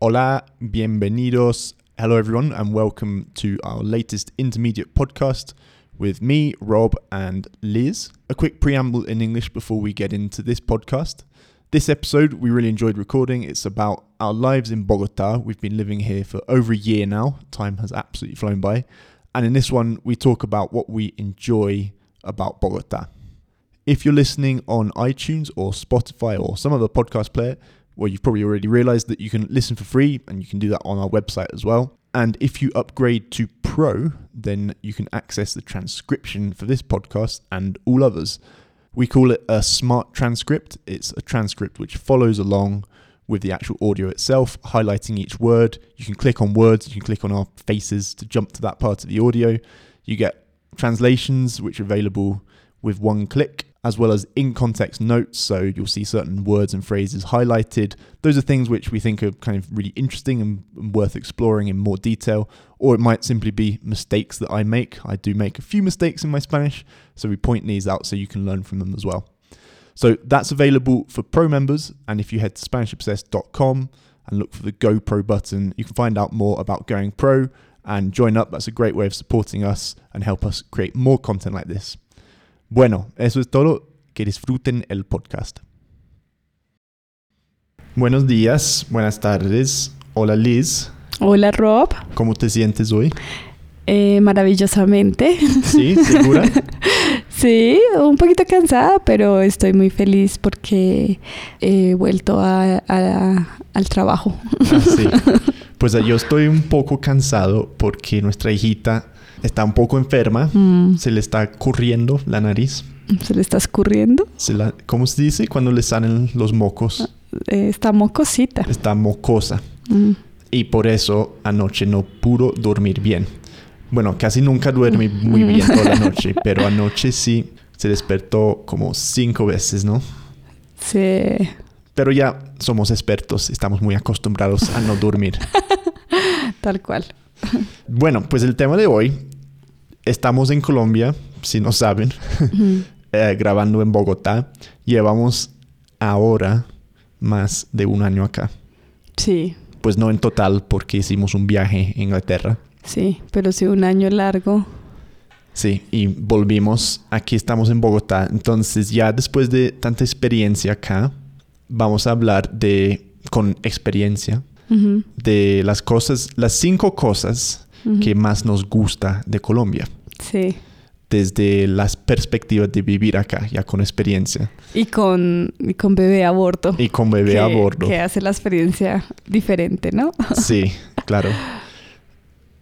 Hola, bienvenidos. Hello, everyone, and welcome to our latest intermediate podcast with me, Rob, and Liz. A quick preamble in English before we get into this podcast. This episode we really enjoyed recording. It's about our lives in Bogota. We've been living here for over a year now. Time has absolutely flown by. And in this one, we talk about what we enjoy about Bogota. If you're listening on iTunes or Spotify or some other podcast player, well, you've probably already realized that you can listen for free and you can do that on our website as well. And if you upgrade to Pro, then you can access the transcription for this podcast and all others. We call it a smart transcript. It's a transcript which follows along with the actual audio itself, highlighting each word. You can click on words, you can click on our faces to jump to that part of the audio. You get translations which are available with one click as well as in context notes. So you'll see certain words and phrases highlighted. Those are things which we think are kind of really interesting and worth exploring in more detail. Or it might simply be mistakes that I make. I do make a few mistakes in my Spanish, so we point these out so you can learn from them as well. So that's available for pro members. And if you head to SpanishObsessed.com and look for the Go Pro button, you can find out more about going pro and join up. That's a great way of supporting us and help us create more content like this. Bueno, eso es todo. Que disfruten el podcast. Buenos días, buenas tardes. Hola Liz. Hola Rob. ¿Cómo te sientes hoy? Eh, maravillosamente. Sí, segura. sí, un poquito cansada, pero estoy muy feliz porque he vuelto a, a, al trabajo. Ah, sí. Pues yo estoy un poco cansado porque nuestra hijita está un poco enferma, mm. se le está corriendo la nariz. ¿Se le está escurriendo? Se la, ¿Cómo se dice cuando le salen los mocos? Ah, eh, está mocosita. Está mocosa. Mm. Y por eso anoche no pudo dormir bien. Bueno, casi nunca duerme muy bien toda la noche, pero anoche sí se despertó como cinco veces, ¿no? Sí. Pero ya somos expertos, estamos muy acostumbrados a no dormir. Tal cual. Bueno, pues el tema de hoy, estamos en Colombia, si no saben, eh, grabando en Bogotá. Llevamos ahora más de un año acá. Sí. Pues no en total porque hicimos un viaje a Inglaterra. Sí, pero sí un año largo. Sí, y volvimos. Aquí estamos en Bogotá. Entonces ya después de tanta experiencia acá, vamos a hablar de, con experiencia, de las cosas, las cinco cosas que más nos gusta de Colombia. Sí. Desde las perspectivas de vivir acá, ya con experiencia. Y con, con bebé a bordo. Y con bebé a bordo. Que hace la experiencia diferente, ¿no? Sí, claro.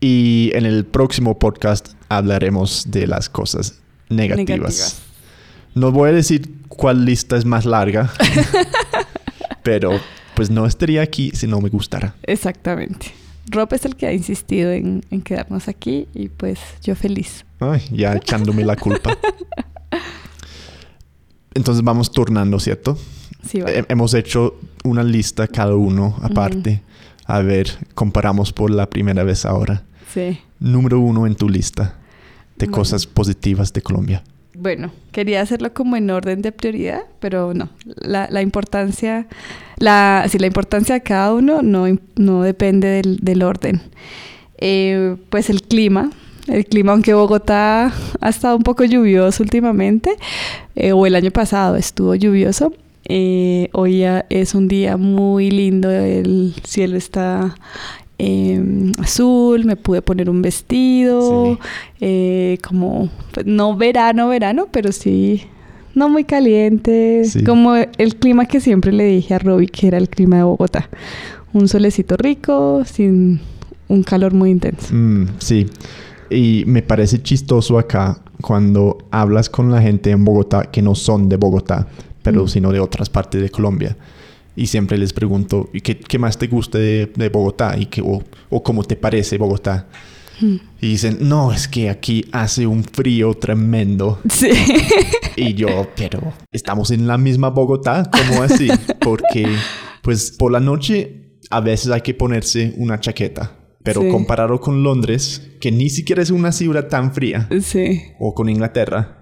Y en el próximo podcast hablaremos de las cosas negativas. negativas. No voy a decir cuál lista es más larga, pero pues no estaría aquí si no me gustara. Exactamente. Rob es el que ha insistido en, quedarnos aquí y pues yo feliz. Ay, ya echándome la culpa. Entonces vamos turnando, ¿cierto? Sí, vale. Hemos hecho una lista cada uno aparte. A ver, comparamos por la primera vez ahora. Sí. Número uno en tu lista de cosas positivas de Colombia. Bueno, quería hacerlo como en orden de prioridad, pero no. La, importancia, la, sí, la importancia de cada uno no, depende del, orden. Eh, pues el clima, el clima, aunque Bogotá ha estado un poco lluvioso últimamente, eh, o el año pasado estuvo lluvioso, eh, hoy es un día muy lindo, el cielo está Em, azul, me pude poner un vestido, eh, como, pues, no verano, verano, pero sí, no muy caliente, como el clima que siempre le dije a Robbie que era el clima de Bogotá. Un solecito rico, sin un calor muy intenso. Mm, sí, y me parece chistoso acá cuando hablas con la gente en Bogotá que no son de Bogotá, pero mm. sino de otras partes de Colombia y siempre les pregunto, ¿y qué, qué más te gusta de, de Bogotá? Y que, o, o, cómo te parece Bogotá. Hmm. Y dicen, no, es que aquí hace un frío tremendo. Sí. Y yo, pero estamos en la misma Bogotá, ¿cómo así? Porque, pues, por la noche a veces hay que ponerse una chaqueta. Pero comparado con Londres, que ni siquiera es una ciudad tan fría. Sí. O con Inglaterra,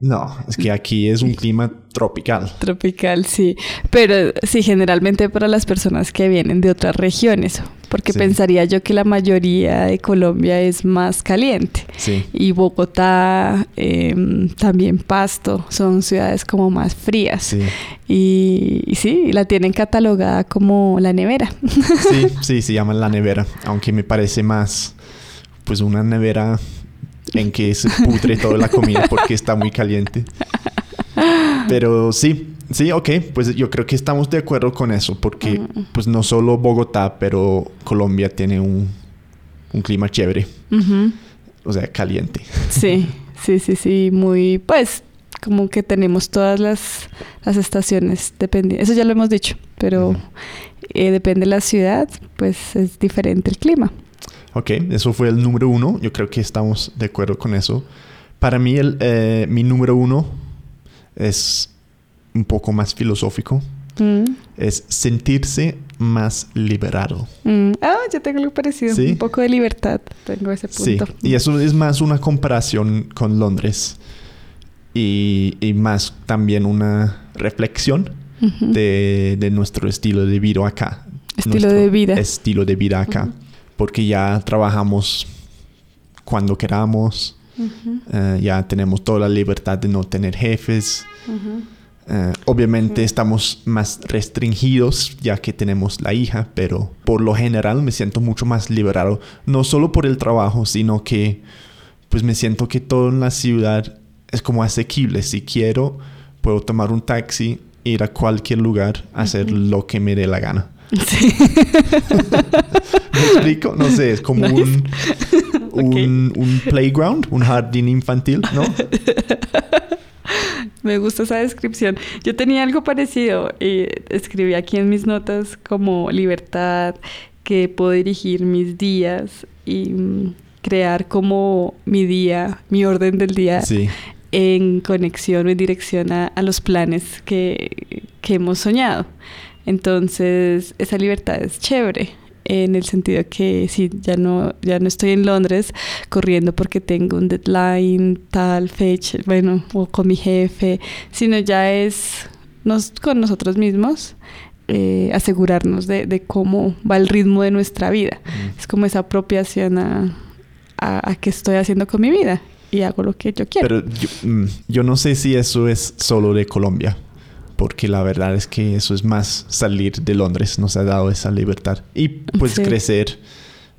No, es que aquí es un clima tropical. Tropical, sí. Pero sí, generalmente para las personas que vienen de otras regiones, porque Sí. pensaría yo que la mayoría de Colombia es más caliente. Sí. Y Bogotá, em, también Pasto, son ciudades como más frías. Sí. Y, y sí, la tienen catalogada como la nevera. Sí, sí, se llama la nevera, aunque me parece más pues una nevera en que se pudre toda la comida porque está muy caliente. Pero sí, sí, ok, pues yo creo que estamos de acuerdo con eso porque pues no solo Bogotá, pero Colombia tiene un, un clima chévere, o sea, caliente. Sí, sí, sí, sí, muy, pues, como que tenemos todas las, las estaciones, depende, eso ya lo hemos dicho, pero eh, depende de la ciudad, pues es diferente el clima. Ok, eso fue el número uno. Yo creo que estamos de acuerdo con eso. Para mí, el, eh, mi número uno es un poco más filosófico. Mm, Es sentirse más liberado. mm. Ah, yo tengo algo parecido, ¿Sí? un poco de libertad, tengo ese Sí, punto. y eso es más una comparación con Londres. Y, y más también una reflexión Ujú. de, de nuestro estilo de vida acá. Estilo Nuestro de vida. Estilo de vida acá. Ujú. Porque ya trabajamos cuando queramos. Ujú, Eh, ya tenemos toda la libertad de no tener jefes. ujú. Eh, obviamente Sí. estamos más restringidos ya que tenemos la hija, pero por lo general me siento mucho más liberado. No solo por el trabajo, sino que pues me siento que todo en la ciudad es como asequible. Si quiero, puedo tomar un taxi, ir a cualquier lugar, hacer lo que me dé la gana. Sí. No sé, es como Nice. un, un, un playground, un jardín infantil, ¿no? Me gusta esa descripción. Yo tenía algo parecido y escribí aquí en mis notas como libertad, que puedo dirigir mis días y mm, crear como mi día, mi orden del día Sí, en conexión o en dirección a, a los planes que, que hemos soñado. Entonces, esa libertad es chévere en el sentido que sí, ya no, ya no estoy en Londres corriendo porque tengo un deadline, tal fecha, bueno, o con mi jefe, sino ya es nos, con nosotros mismos eh, asegurarnos de, de cómo va el ritmo de nuestra vida. Mm. Es como esa apropiación a, a, a qué estoy haciendo con mi vida y hago lo que yo quiero. Pero yo, mm, yo no sé si eso es solo de Colombia, porque la verdad es que eso es más salir de Londres, nos ha dado esa libertad y pues Sí. crecer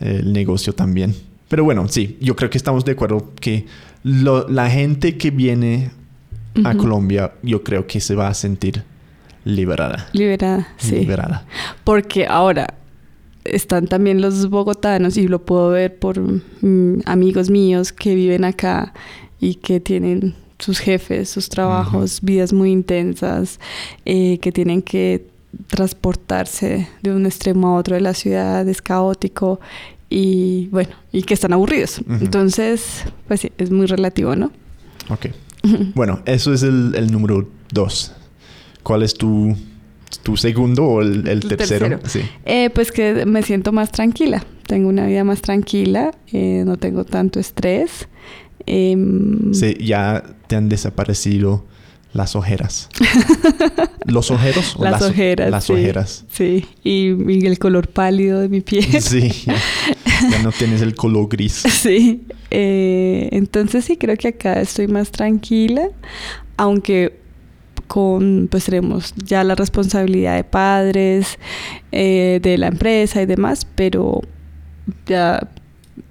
eh, el negocio también. Pero bueno, sí, yo creo que estamos de acuerdo que lo- la gente que viene a. Colombia, yo creo que se va a sentir liberada. Liberada, sí. Liberada. Porque ahora están también los bogotanos y lo puedo ver por mm, amigos míos que viven acá y que tienen sus jefes, sus trabajos, vidas muy intensas, eh, que tienen que transportarse de un extremo a otro de la ciudad, es caótico y bueno, y que están aburridos. Entonces, pues sí, es muy relativo, ¿no? Ok. Bueno, eso es el, el número dos. ¿Cuál es tu, tu segundo o el, el tercero? tercero. Sí. Eh, pues que me siento más tranquila. Tengo una vida más tranquila, eh, no tengo tanto estrés. Em, Sí, ya te han desaparecido las ojeras. ¿Los ojeros? o Las ojeras. Las sí. ojeras. Sí, y, y el color pálido de mi piel. Sí, ya, ya no tienes el color gris. Sí, eh, entonces sí creo que acá estoy más tranquila, aunque con pues tenemos ya la responsabilidad de padres, eh, de la empresa y demás, pero ya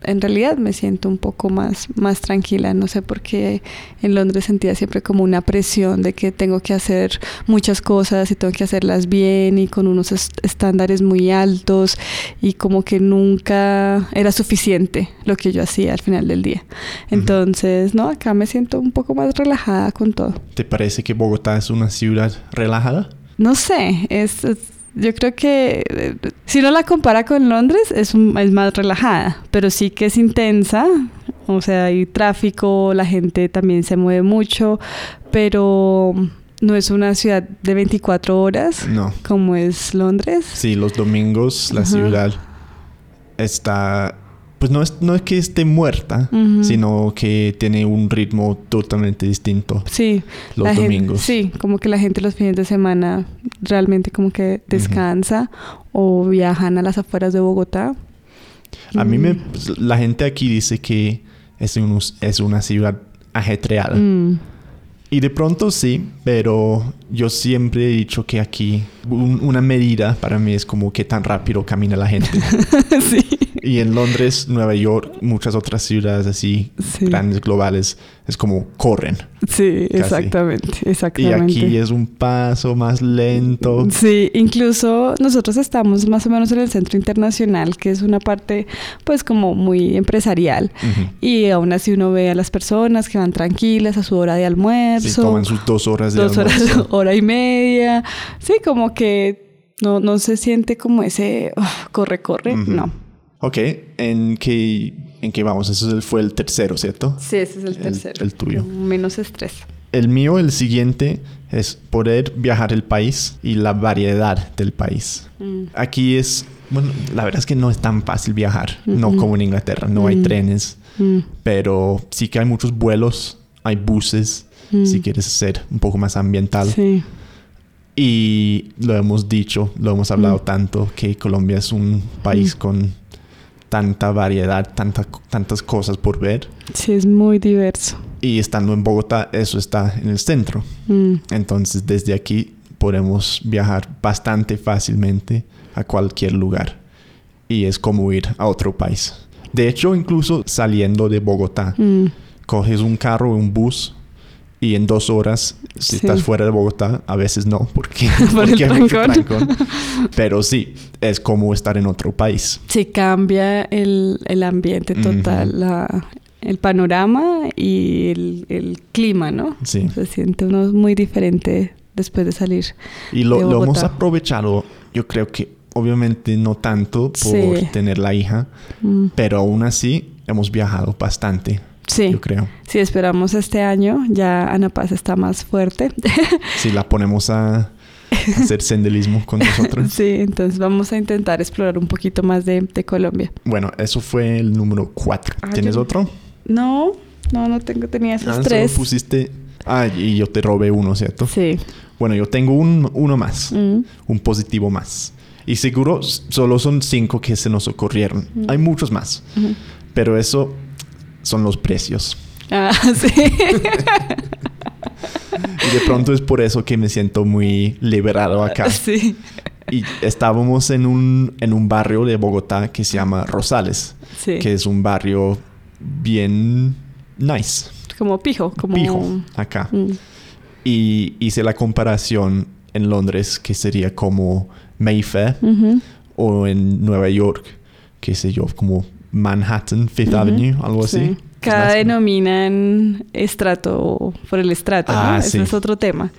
en realidad me siento un poco más, más tranquila. No sé por qué en Londres sentía siempre como una presión de que tengo que hacer muchas cosas y tengo que hacerlas bien y con unos est- estándares muy altos y como que nunca era suficiente lo que yo hacía al final del día. Entonces, no, acá me siento un poco más relajada con todo. ¿Te parece que Bogotá es una ciudad relajada? No sé, es, es- yo creo que eh, si no la compara con Londres es, un- es más relajada, pero sí que es intensa, o sea, hay tráfico, la gente también se mueve mucho, pero no es una ciudad de 24 horas No. como es Londres. Sí, los domingos la Ajá. ciudad está pues no es, no es que esté muerta, Ujú. sino que tiene un ritmo totalmente distinto Sí, los la domingos. sí, como que la gente los fines de semana realmente como que descansa o viajan a las afueras de Bogotá. A mí me, Mm. pues, la gente aquí dice que es, un- es una ciudad ajetreada. Mm. Y de pronto sí, pero yo siempre he dicho que aquí un- una medida para mí es como qué tan rápido camina la gente. sí. Y en Londres, Nueva York, muchas otras ciudades así Sí. grandes, globales, es como corren. Sí, Casi. exactamente, Y exactamente. aquí es un paso más lento. Sí, incluso nosotros estamos más o menos en el centro internacional, que es una parte pues como muy empresarial. Y aún así uno ve a las personas que van tranquilas a su hora de Sí, almuerzo. toman sus dos horas de dos horas, almuerzo. hora y media. Sí, como que no, no se siente como ese "Uf, corre, corre. No. Ok, ¿en qué, ¿en qué vamos? Ese fue el tercero, ¿cierto? Sí, ese es el El- tercero. el tuyo. Menos estrés. El mío, el siguiente, es poder viajar el país y la variedad del país. Mm. Aquí es, bueno, la verdad es que no es tan fácil viajar, no Ujú. como en Inglaterra, no hay Mm. trenes, Mm. pero sí que hay muchos vuelos, hay buses, Mm. si quieres ser un poco más ambiental. Sí. Y lo hemos dicho, lo hemos hablado Mm. tanto, que Colombia es un país Mm. con tanta variedad, tanta- tantas cosas por ver. Sí, es muy diverso. Y estando en Bogotá, eso está en el centro. Mm. Entonces desde aquí podemos viajar bastante fácilmente a cualquier lugar. Y es como ir a otro país. De hecho, incluso saliendo de Bogotá, Mm. coges un carro o un bus y en dos horas, si Sí. estás fuera de Bogotá, a veces no, porque, Por porque hay mucho trancón. Pero sí, es como estar en otro país. Sí, cambia el, el ambiente total, Ujú. la- el panorama y el, el clima, ¿no? Sí. Se siente uno muy diferente después de salir. Y lo, de lo hemos aprovechado, yo creo que obviamente no tanto por Sí. tener la hija, Mm. pero aún así hemos viajado bastante, Sí, yo creo. sí, esperamos este año. Ya Ana Paz está más fuerte. Si la ponemos a, hacer senderismo con nosotros. sí, entonces vamos a intentar explorar un poquito más de, de Colombia. Bueno, eso fue el número cuatro. Ah, ¿Tienes yo- otro? No, no, no tengo, tenía esos Ah, solo tres. pusiste... Ah, y yo te robé uno, ¿cierto? Sí. Bueno, yo tengo un, uno más. Mm. un positivo más. Y seguro solo son cinco que se nos ocurrieron. Mm. Hay muchos más. Ujú. Pero eso son los precios. Ah, sí. Y de pronto es por eso que me siento muy liberado acá. sí. Y estábamos en un, en un barrio de Bogotá que se llama Rosales, Sí. que es un barrio bien nice, Como pijo, como... pijo, acá. Mm. Y hice la comparación en Londres, que sería como Mayfair, o en Nueva York, qué sé yo, como Manhattan, Fifth. Avenue, algo Sí. así. Cada denominan estrato por el estrato, ¿no? Ah, Ese sí. es otro tema.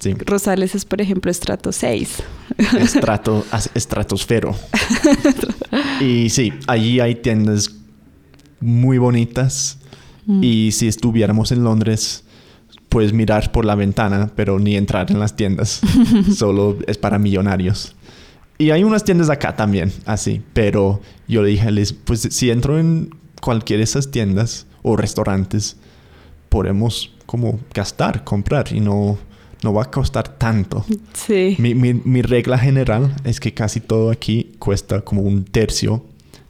Sí, Rosales es, por ejemplo, estrato 6. estrato, estratosfero. y sí, allí hay tiendas muy bonitas. Mm. Y si estuviéramos en Londres, puedes mirar por la ventana, pero ni entrar en las tiendas. Solo es para millonarios. Y hay unas tiendas acá también, así. Pero yo le dije a Liz, pues si entro en cualquiera de esas tiendas o restaurantes, podemos como gastar, comprar y no, no va a costar tanto. Sí. Mi, mi- mi regla general es que casi todo aquí cuesta como un tercio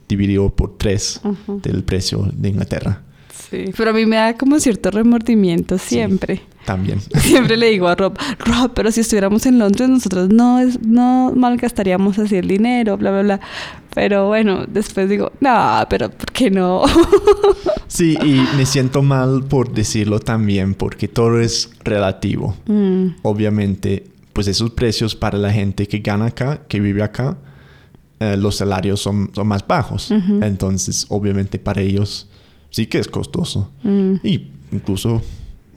dividido por tres del precio de Inglaterra. Sí. Pero a mí me da como cierto remordimiento siempre. También. Siempre le digo a Rob, Rob, pero si estuviéramos en Londres, nosotros no, es, no malgastaríamos así el dinero, bla, bla, bla. Pero bueno, después digo, no, pero ¿por qué no? Sí, y me siento mal por decirlo también, porque todo es relativo. Mm, Obviamente, pues esos precios para la gente que gana acá, que vive acá, eh, los salarios son, son más bajos. Entonces, obviamente para ellos sí que es costoso. mm, Y incluso,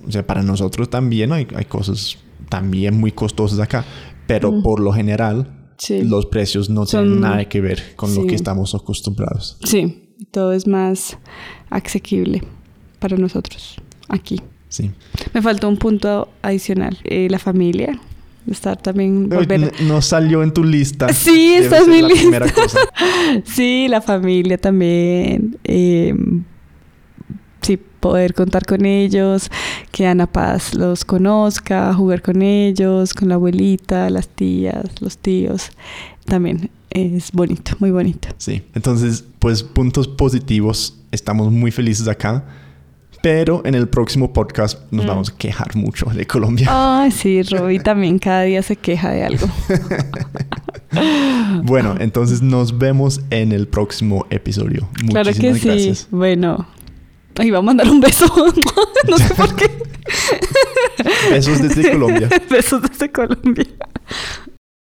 o sea, para nosotros también hay, hay cosas también muy costosas acá. Pero Mm. por lo general, sí. los precios no Son- tienen nada que ver con lo que estamos acostumbrados. Sí, todo es más asequible para nosotros aquí. Sí. Me faltó un punto adicional, eh, la familia. estar también No, volver. no- no salió en tu lista. Sí, esta es mi lista. cosa. Sí, la familia también. eh, sí, poder contar con ellos, que Ana Paz los conozca, jugar con ellos, con la abuelita, las tías, los tíos. También es bonito, muy bonito. Sí, entonces, pues puntos positivos. Estamos muy felices acá. Pero en el próximo podcast nos Mm. vamos a quejar mucho de Colombia. Ay, sí, Roby también cada día se queja de algo. Bueno, entonces nos vemos en el próximo episodio. claro que Muchísimas sí. gracias. Bueno, ahí va a mandar un beso. no sé por qué. Besos desde Colombia. Besos desde Colombia.